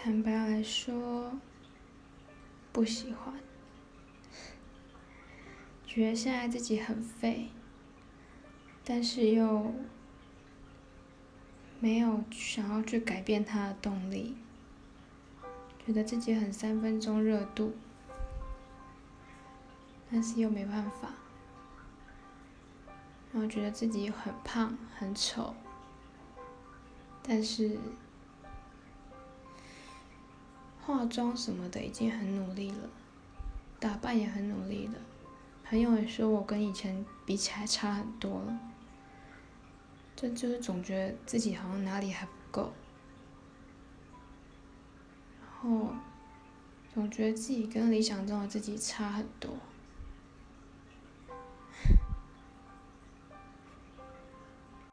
坦白来说，不喜欢，觉得现在自己很废，但是又没有想要去改变它的动力，觉得自己很三分钟热度，但是又没办法，然后觉得自己很胖很丑，但是。化妆什么的已经很努力了，打扮也很努力了。朋友也说我跟以前比起来差很多了，这就是总觉得自己好像哪里还不够，然后总觉得自己跟理想中的自己差很多。